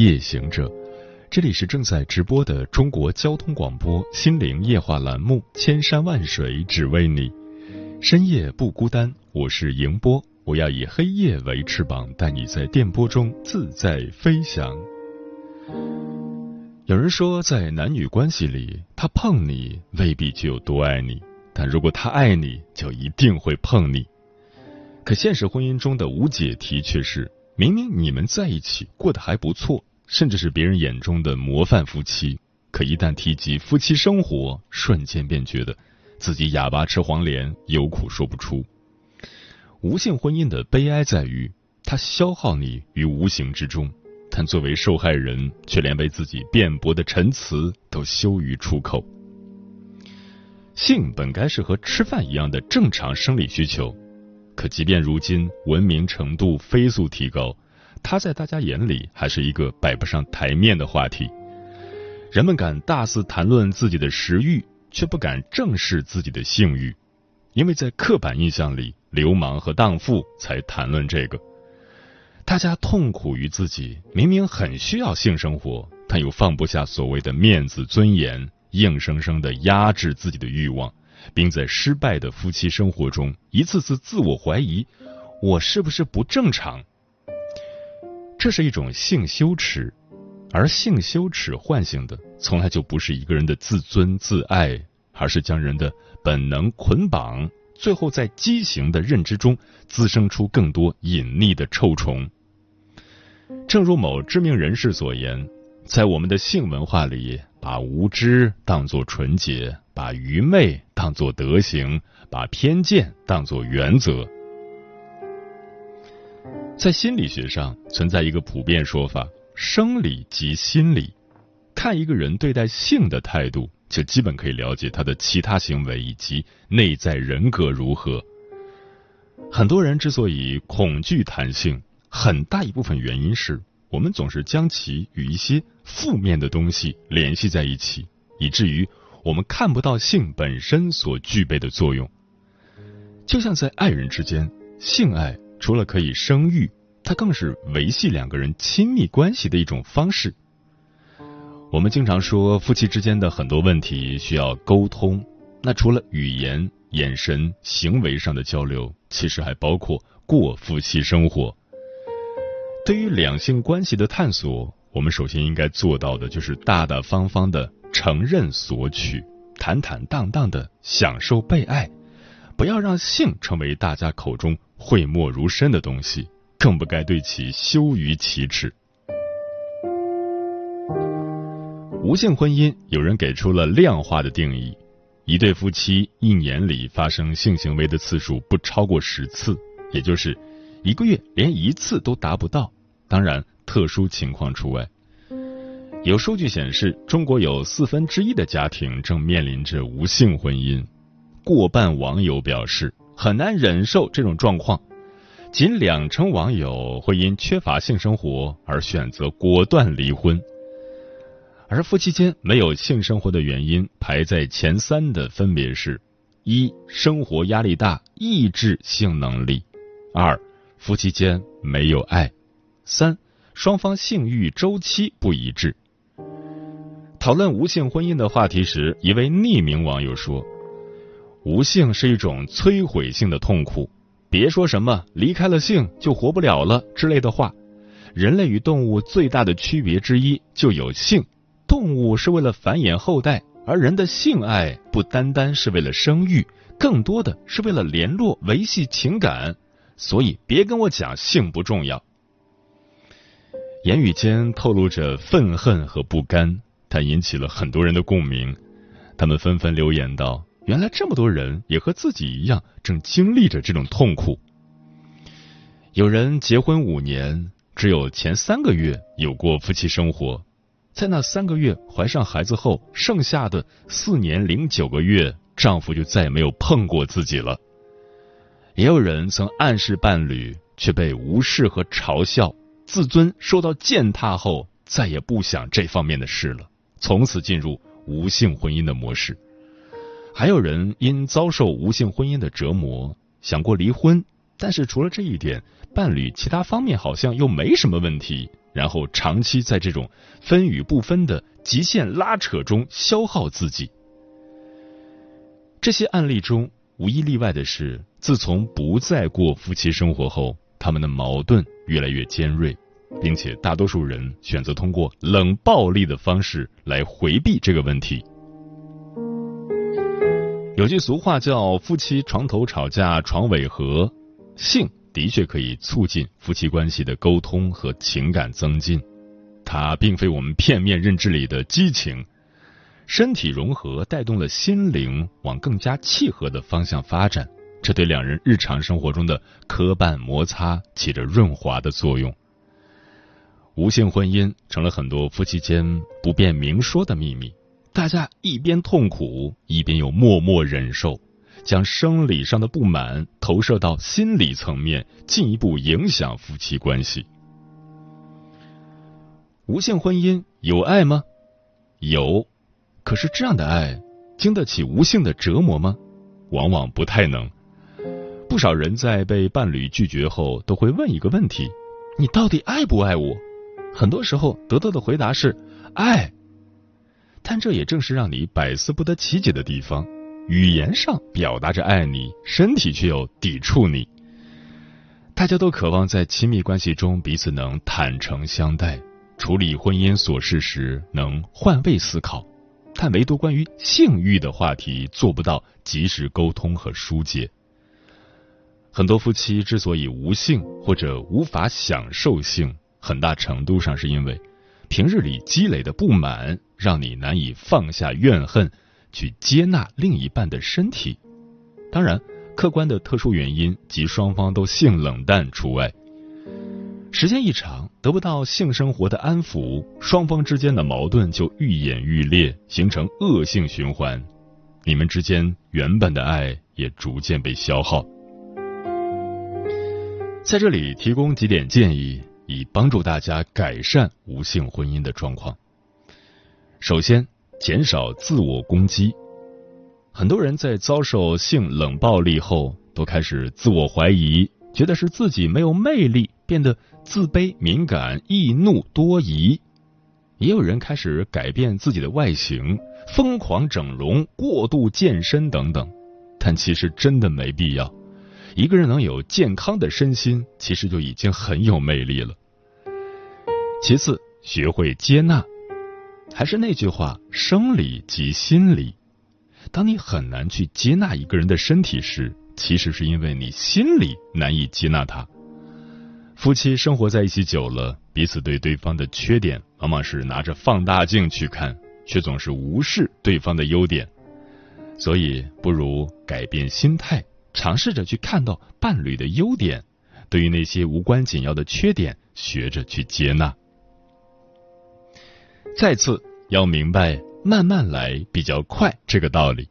夜行者，这里是正在直播的中国交通广播心灵夜话栏目《千山万水只为你》，深夜不孤单，我是迎波。我要以黑夜为翅膀，带你在电波中自在飞翔。有人说，在男女关系里，他碰你未必就有多爱你，但如果他爱你，就一定会碰你。可现实婚姻中的无解题却是，明明你们在一起过得还不错，甚至是别人眼中的模范夫妻，可一旦提及夫妻生活，瞬间便觉得自己哑巴吃黄连，有苦说不出。无性婚姻的悲哀在于，它消耗你于无形之中，但作为受害人，却连为自己辩驳的陈词都羞于出口。性本该是和吃饭一样的正常生理需求，可即便如今文明程度飞速提高，它在大家眼里还是一个摆不上台面的话题。人们敢大肆谈论自己的食欲，却不敢正视自己的性欲。因为在刻板印象里，流氓和荡妇才谈论这个。大家痛苦于自己明明很需要性生活，但又放不下所谓的面子尊严，硬生生的压制自己的欲望，并在失败的夫妻生活中一次次自我怀疑：我是不是不正常？这是一种性羞耻，而性羞耻唤醒的，从来就不是一个人的自尊自爱，而是将人的。本能捆绑，最后在畸形的认知中滋生出更多隐匿的臭虫。正如某知名人士所言，在我们的性文化里，把无知当作纯洁，把愚昧当作德行，把偏见当作原则。在心理学上存在一个普遍说法：生理即心理。看一个人对待性的态度。就基本可以了解他的其他行为以及内在人格如何。很多人之所以恐惧谈性，很大一部分原因是我们总是将其与一些负面的东西联系在一起，以至于我们看不到性本身所具备的作用。就像在爱人之间，性爱除了可以生育，它更是维系两个人亲密关系的一种方式。我们经常说，夫妻之间的很多问题需要沟通。那除了语言、眼神、行为上的交流，其实还包括过夫妻生活。对于两性关系的探索，我们首先应该做到的就是大大方方的承认索取，坦坦荡荡的享受被爱，不要让性成为大家口中讳莫如深的东西，更不该对其羞于启齿。无性婚姻，有人给出了量化的定义：一对夫妻一年里发生性行为的次数不超过十次，也就是一个月连一次都达不到。当然，特殊情况除外。有数据显示，中国有四分之一的家庭正面临着无性婚姻。过半网友表示很难忍受这种状况，仅两成网友会因缺乏性生活而选择果断离婚。而夫妻间没有性生活的原因排在前三的分别是：一、生活压力大，抑制性能力；二、夫妻间没有爱；三、双方性欲周期不一致。讨论无性婚姻的话题时，一位匿名网友说：“无性是一种摧毁性的痛苦，别说什么离开了性就活不了了之类的话。人类与动物最大的区别之一就有性。”动物是为了繁衍后代，而人的性爱不单单是为了生育，更多的是为了联络、维系情感。所以，别跟我讲性不重要。言语间透露着愤恨和不甘，它引起了很多人的共鸣。他们纷纷留言道：“原来这么多人也和自己一样，正经历着这种痛苦。”有人结婚五年。只有前三个月有过夫妻生活，在那三个月怀上孩子后，剩下的四年零九个月，丈夫就再也没有碰过自己了。也有人曾暗示伴侣，却被无视和嘲笑，自尊受到践踏后，再也不想这方面的事了，从此进入无性婚姻的模式。还有人因遭受无性婚姻的折磨，想过离婚，但是除了这一点，伴侣其他方面好像又没什么问题，然后长期在这种分与不分的极限拉扯中消耗自己。这些案例中，无一例外的是，自从不再过夫妻生活后，他们的矛盾越来越尖锐，并且大多数人选择通过冷暴力的方式来回避这个问题。有句俗话叫“夫妻床头吵架床尾和”，性的确可以促进夫妻关系的沟通和情感增进，它并非我们片面认知里的激情。身体融合带动了心灵往更加契合的方向发展，这对两人日常生活中的磕绊摩擦起着润滑的作用。无性婚姻成了很多夫妻间不便明说的秘密。大家一边痛苦，一边又默默忍受，将生理上的不满投射到心理层面，进一步影响夫妻关系。无性婚姻有爱吗？有，可是这样的爱经得起无性的折磨吗？往往不太能。不少人在被伴侣拒绝后，都会问一个问题：你到底爱不爱我？很多时候得到的回答是爱。但这也正是让你百思不得其解的地方。语言上表达着爱你，身体却又抵触你。大家都渴望在亲密关系中彼此能坦诚相待，处理婚姻琐事时能换位思考，但唯独关于性欲的话题做不到及时沟通和疏解。很多夫妻之所以无性或者无法享受性，很大程度上是因为。平日里积累的不满，让你难以放下怨恨，去接纳另一半的身体。当然，客观的特殊原因及双方都性冷淡除外。时间一长，得不到性生活的安抚，双方之间的矛盾就愈演愈烈，形成恶性循环。你们之间原本的爱也逐渐被消耗。在这里提供几点建议。以帮助大家改善无性婚姻的状况。首先，减少自我攻击。很多人在遭受性冷暴力后，都开始自我怀疑，觉得是自己没有魅力，变得自卑、敏感、易怒、多疑。也有人开始改变自己的外形，疯狂整容、过度健身等等。但其实真的没必要。一个人能有健康的身心，其实就已经很有魅力了。其次，学会接纳。还是那句话，生理即心理。当你很难去接纳一个人的身体时，其实是因为你心里难以接纳他。夫妻生活在一起久了，彼此对对方的缺点，往往是拿着放大镜去看，却总是无视对方的优点。所以，不如改变心态，尝试着去看到伴侣的优点，对于那些无关紧要的缺点，学着去接纳。再次要明白“慢慢来比较快”这个道理。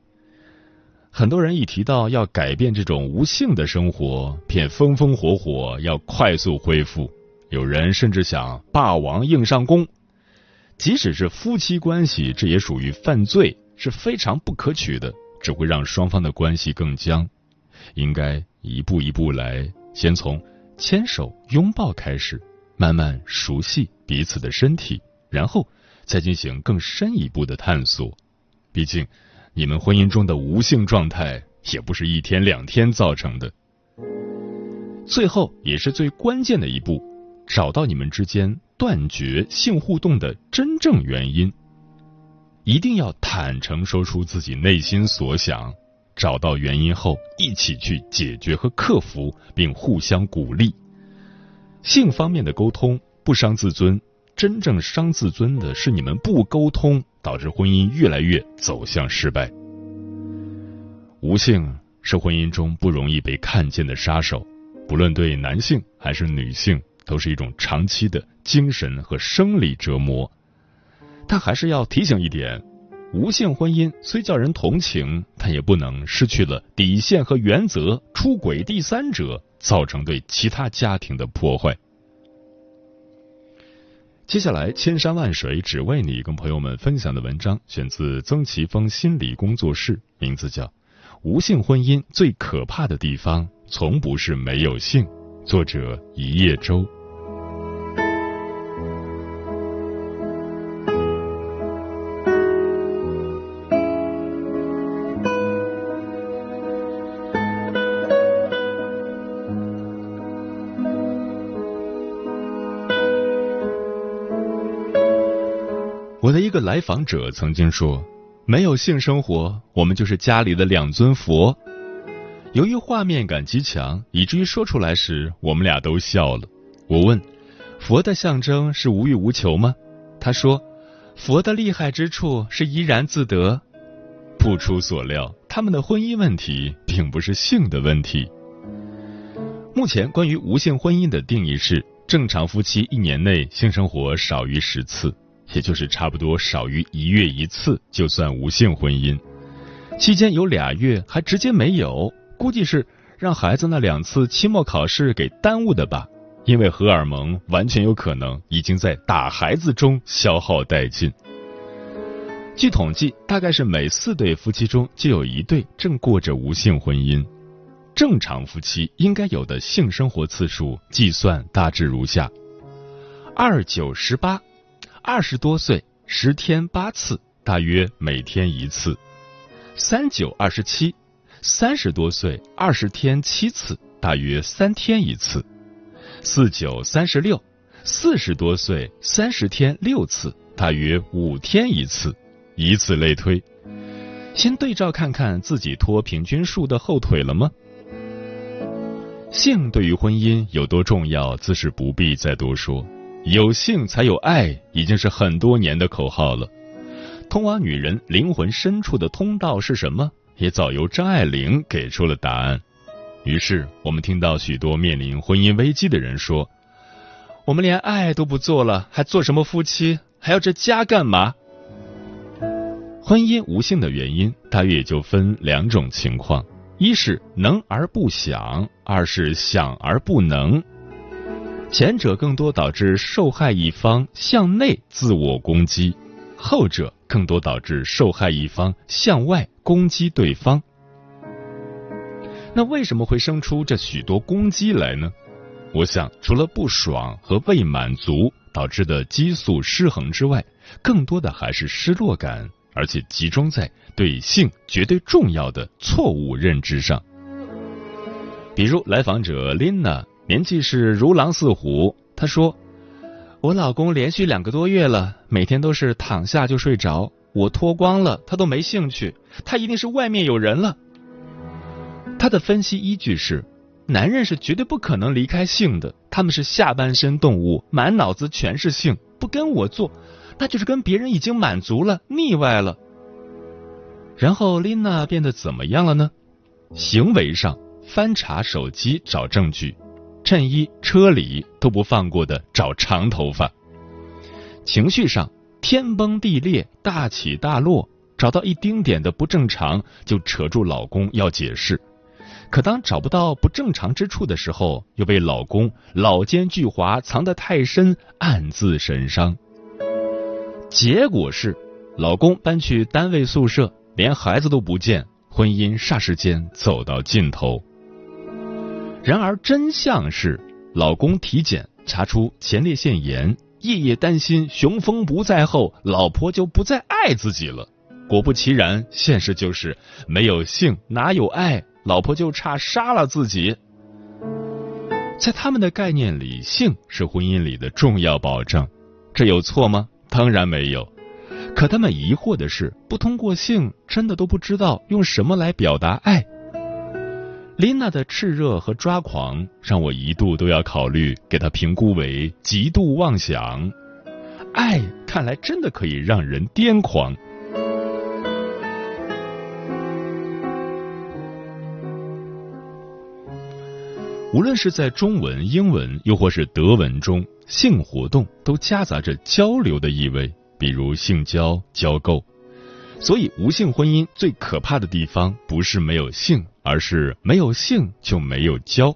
很多人一提到要改变这种无性的生活，便风风火火要快速恢复。有人甚至想霸王硬上弓。即使是夫妻关系，这也属于犯罪，是非常不可取的，只会让双方的关系更僵。应该一步一步来，先从牵手、拥抱开始，慢慢熟悉彼此的身体，然后。再进行更深一步的探索，毕竟你们婚姻中的无性状态也不是一天两天造成的。最后也是最关键的一步，找到你们之间断绝性互动的真正原因。一定要坦诚说出自己内心所想，找到原因后一起去解决和克服，并互相鼓励。性方面的沟通不伤自尊。真正伤自尊的是你们不沟通，导致婚姻越来越走向失败。无性是婚姻中不容易被看见的杀手，不论对男性还是女性，都是一种长期的精神和生理折磨。但还是要提醒一点：无性婚姻虽叫人同情，但也不能失去了底线和原则，出轨第三者，造成对其他家庭的破坏。接下来，千山万水只为你，跟朋友们分享的文章选自曾奇峰心理工作室，名字叫《无性婚姻最可怕的地方》。从不是没有性。作者：一叶舟。我的一个来访者曾经说：“没有性生活，我们就是家里的两尊佛。”由于画面感极强，以至于说出来时，我们俩都笑了。我问：“佛的象征是无欲无求吗？”他说：“佛的厉害之处是怡然自得。”不出所料，他们的婚姻问题并不是性的问题。目前关于无性婚姻的定义是：正常夫妻一年内性生活少于十次，也就是差不多少于一月一次，就算无性婚姻。期间有俩月还直接没有。估计是让孩子那两次期末考试给耽误的吧，因为荷尔蒙完全有可能已经在打孩子中消耗殆尽。据统计，大概是每四对夫妻中就有一对正过着无性婚姻。正常夫妻应该有的性生活次数计算大致如下：二九十八，二十多岁十天八次，大约每天一次；三九二十七。三十多岁，二十天七次，大约三天一次；四九三十六，四十多岁，三十天六次，大约五天一次，以此类推。先对照看看自己拖平均数的后腿了吗？性对于婚姻有多重要，自是不必再多说。有性才有爱，已经是很多年的口号了。通往女人灵魂深处的通道是什么？也早由张爱玲给出了答案。于是，我们听到许多面临婚姻危机的人说：“我们连爱都不做了，还做什么夫妻？还要这家干嘛？”婚姻无性的原因，大约也就分两种情况：一是能而不想，二是想而不能。前者更多导致受害一方向内自我攻击，后者更多导致受害一方向外。攻击对方，那为什么会生出这许多攻击来呢？我想，除了不爽和未满足导致的激素失衡之外，更多的还是失落感，而且集中在对性绝对重要的错误认知上。比如，来访者 Lina 年纪是如狼似虎，她说：“我老公连续两个多月了，每天都是躺下就睡着。”我脱光了，他都没兴趣，他一定是外面有人了。他的分析依据是：男人是绝对不可能离开性的，他们是下半身动物，满脑子全是性，不跟我做，那就是跟别人已经满足了，腻歪了。然后琳娜变得怎么样了呢？行为上翻查手机找证据，衬衣、车里都不放过的找长头发，情绪上。天崩地裂，大起大落，找到一丁点的不正常，就扯住老公要解释。可当找不到不正常之处的时候，又被老公老奸巨猾藏得太深，暗自神伤。结果是，老公搬去单位宿舍，连孩子都不见，婚姻霎时间走到尽头。然而真相是，老公体检查出前列腺炎。夜夜担心雄风不在后，老婆就不再爱自己了。果不其然，现实就是没有性哪有爱，老婆就差杀了自己。在他们的概念里，性是婚姻里的重要保证，这有错吗？当然没有。可他们疑惑的是，不通过性，真的都不知道用什么来表达爱。琳娜的炽热和抓狂，让我一度都要考虑给她评估为极度妄想。爱看来真的可以让人癫狂。无论是在中文、英文，又或是德文中，性活动都夹杂着交流的意味，比如性交、交媾。所以，无性婚姻最可怕的地方，不是没有性，而是没有性就没有交。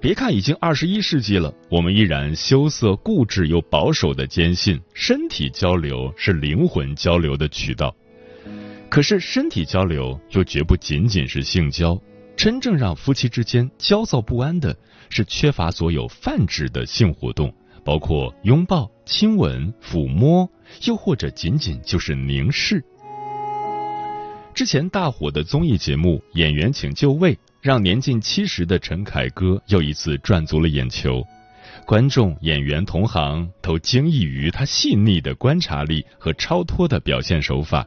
别看已经二十一世纪了，我们依然羞涩、固执又保守的坚信，身体交流是灵魂交流的渠道。可是，身体交流又绝不仅仅是性交。真正让夫妻之间焦躁不安的是缺乏所有泛指的性活动，包括拥抱、亲吻、抚摸，又或者仅仅就是凝视。之前大火的综艺节目《演员请就位》，让年近七十的陈凯歌又一次赚足了眼球，观众、演员同行都惊异于他细腻的观察力和超脱的表现手法。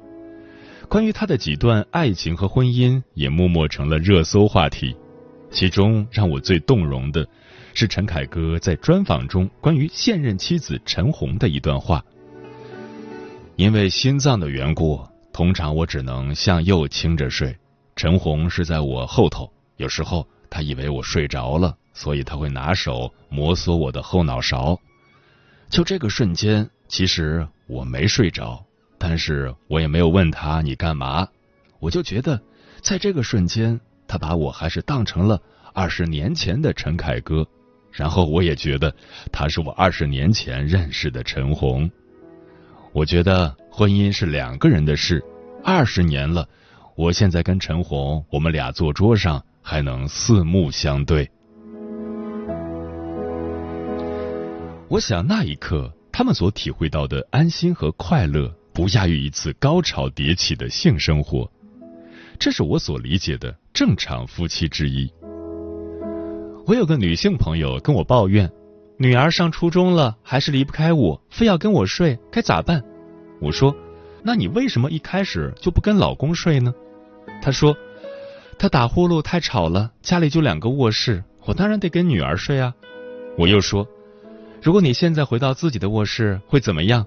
关于他的几段爱情和婚姻，也默默成了热搜话题。其中让我最动容的，是陈凯歌在专访中关于现任妻子陈红的一段话：“因为心脏的缘故，通常我只能向右倾着睡。陈红是在我后头，有时候他以为我睡着了，所以他会拿手摩挲我的后脑勺。就这个瞬间，其实我没睡着。”但是我也没有问他你干嘛，我就觉得，在这个瞬间，他把我还是当成了二十年前的陈凯歌，然后我也觉得他是我二十年前认识的陈红。我觉得婚姻是两个人的事，二十年了，我现在跟陈红，我们俩坐桌上还能四目相对。我想那一刻，他们所体会到的安心和快乐。不亚于一次高潮迭起的性生活，这是我所理解的正常夫妻之一。我有个女性朋友跟我抱怨，女儿上初中了还是离不开我，非要跟我睡，该咋办？我说，那你为什么一开始就不跟老公睡呢？她说，他打呼噜太吵了，家里就两个卧室，我当然得跟女儿睡啊。我又说，如果你现在回到自己的卧室会怎么样？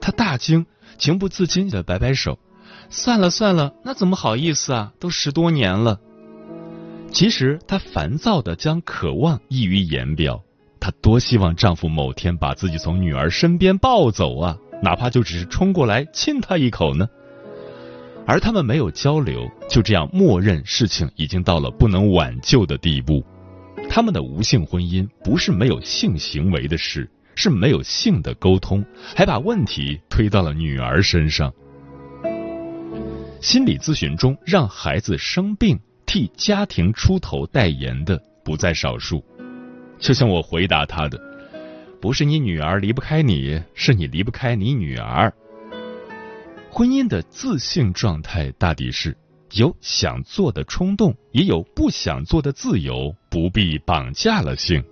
她大惊。情不自禁的摆摆手，算了算了，那怎么好意思啊？都十多年了。其实她烦躁的将渴望溢于言表，她多希望丈夫某天把自己从女儿身边抱走啊，哪怕就只是冲过来亲她一口呢。而他们没有交流，就这样默认事情已经到了不能挽救的地步。他们的无性婚姻不是没有性行为的事。是没有性的沟通，还把问题推到了女儿身上。心理咨询中，让孩子生病替家庭出头代言的不在少数。就像我回答他的：“不是你女儿离不开你，是你离不开你女儿。”婚姻的自性状态大抵是有想做的冲动，也有不想做的自由，不必绑架了性。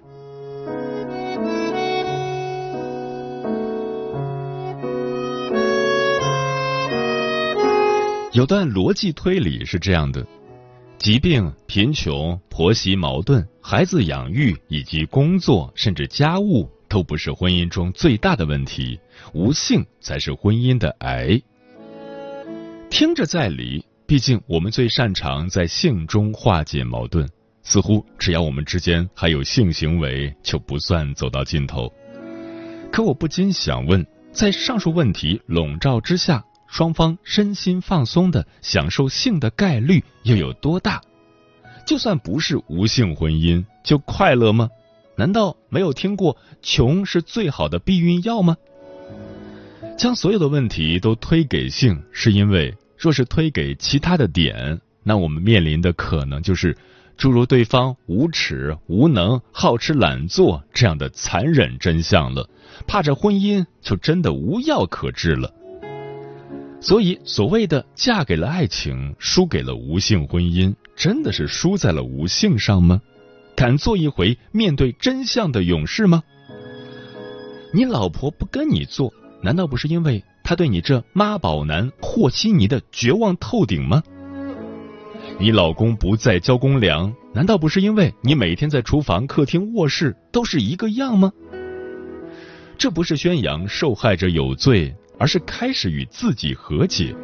有段逻辑推理是这样的：疾病、贫穷、婆媳矛盾、孩子养育以及工作甚至家务都不是婚姻中最大的问题，无性才是婚姻的癌。听着在理，毕竟我们最擅长在性中化解矛盾，似乎只要我们之间还有性行为，就不算走到尽头。可我不禁想问，在上述问题笼罩之下。双方身心放松的享受性的概率又有多大？就算不是无性婚姻，就快乐吗？难道没有听过穷是最好的避孕药吗？将所有的问题都推给性，是因为若是推给其他的点，那我们面临的可能就是诸如对方无耻、无能、好吃懒做这样的残忍真相了。怕这婚姻就真的无药可治了。所以，所谓的嫁给了爱情，输给了无性婚姻，真的是输在了无性上吗？敢做一回面对真相的勇士吗？你老婆不跟你做，难道不是因为她对你这妈宝男和稀泥的绝望透顶吗？你老公不再交公粮，难道不是因为你每天在厨房、客厅、卧室都是一个样吗？这不是宣扬受害者有罪。而是开始与自己和解。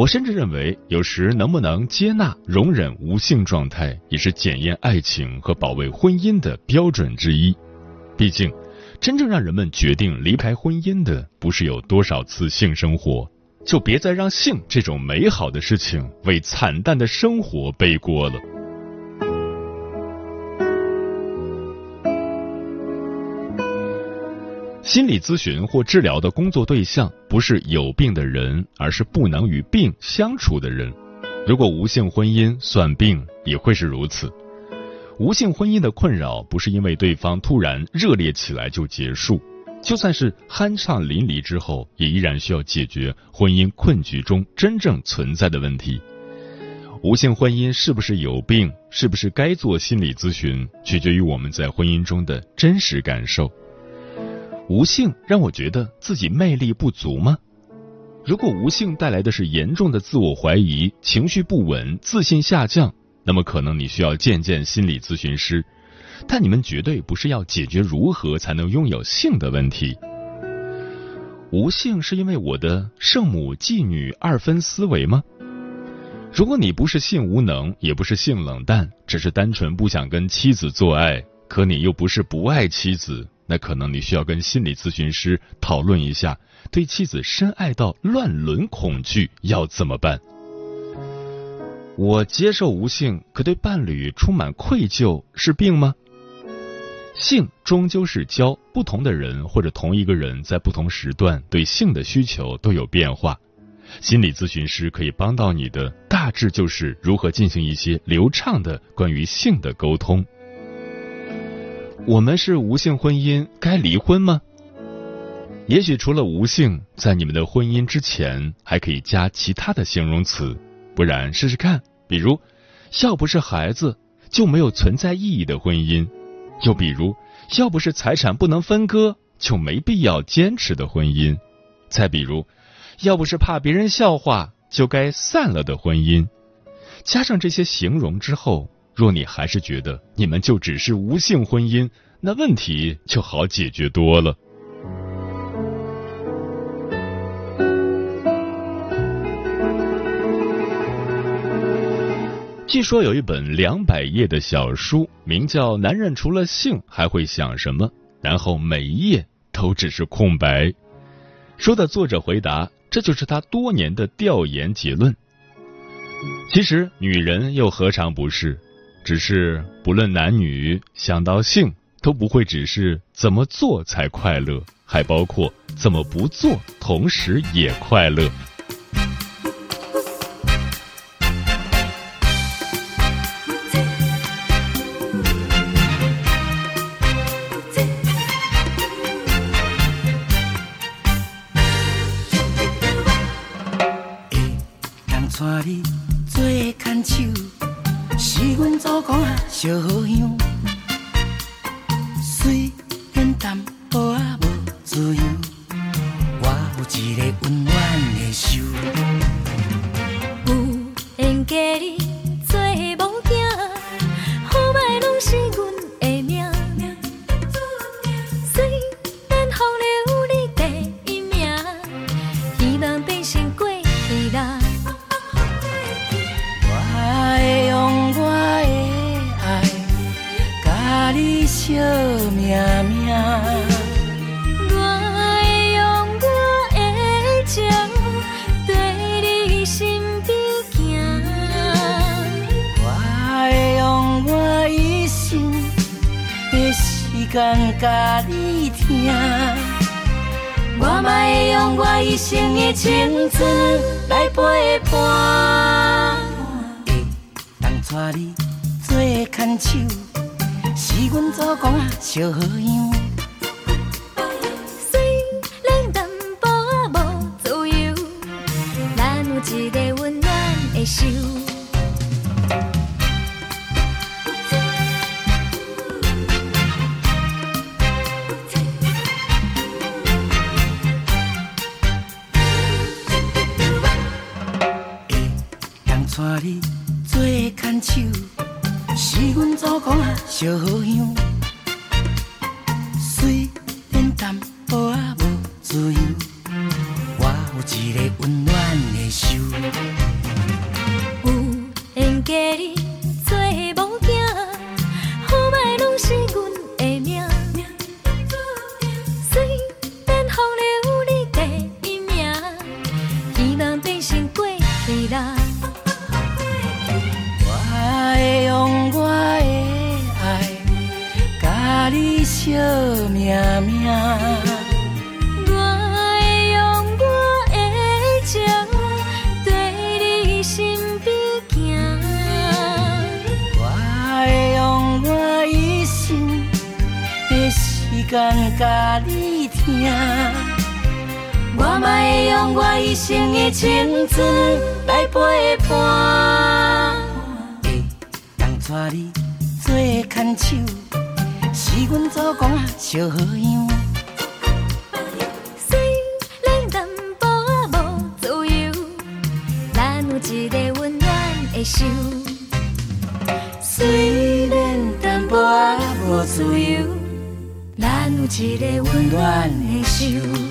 我甚至认为，有时能不能接纳、容忍无性状态，也是检验爱情和保卫婚姻的标准之一。毕竟，真正让人们决定离开婚姻的，不是有多少次性生活，就别再让性这种美好的事情为惨淡的生活背锅了。心理咨询或治疗的工作对象不是有病的人，而是不能与病相处的人。如果无性婚姻算病，也会是如此。无性婚姻的困扰不是因为对方突然热烈起来就结束，就算是酣畅淋漓之后，也依然需要解决婚姻困局中真正存在的问题。无性婚姻是不是有病，是不是该做心理咨询，取决于我们在婚姻中的真实感受。无性让我觉得自己魅力不足吗？如果无性带来的是严重的自我怀疑、情绪不稳、自信下降，那么可能你需要见见心理咨询师。但你们绝对不是要解决如何才能拥有性的问题。无性是因为我的圣母妓女二分思维吗？如果你不是性无能，也不是性冷淡，只是单纯不想跟妻子做爱，可你又不是不爱妻子。那可能你需要跟心理咨询师讨论一下，对妻子深爱到乱伦恐惧要怎么办？我接受无性，可对伴侣充满愧疚，是病吗？性终究是交，不同的人或者同一个人在不同时段对性的需求都有变化，心理咨询师可以帮到你的，大致就是如何进行一些流畅的关于性的沟通。我们是无性婚姻，该离婚吗？也许除了无性，在你们的婚姻之前还可以加其他的形容词，不然试试看。比如，要不是孩子，就没有存在意义的婚姻；又比如，要不是财产不能分割，就没必要坚持的婚姻；再比如，要不是怕别人笑话，就该散了的婚姻。加上这些形容之后。若你还是觉得你们就只是无性婚姻，那问题就好解决多了。据说有一本两百页的小书，名叫《男人除了性还会想什么》，然后每一页都只是空白。书的作者回答：“这就是他多年的调研结论。”其实，女人又何尝不是？只是不论男女，想到性都不会只是怎么做才快乐，还包括怎么不做，同时也快乐。一生的青春来陪伴，会当带你做牵手。是阮祖公啊，小好样。带你做牵手。是阮祖公啊，小好样。间甲你听，我嘛会用我一生的青春来陪伴。会当带你做牵手，是阮祖公啊小好样。虽然淡薄仔无自由，咱有一个温暖的手。虽然淡薄仔无自由，有一个温暖的手。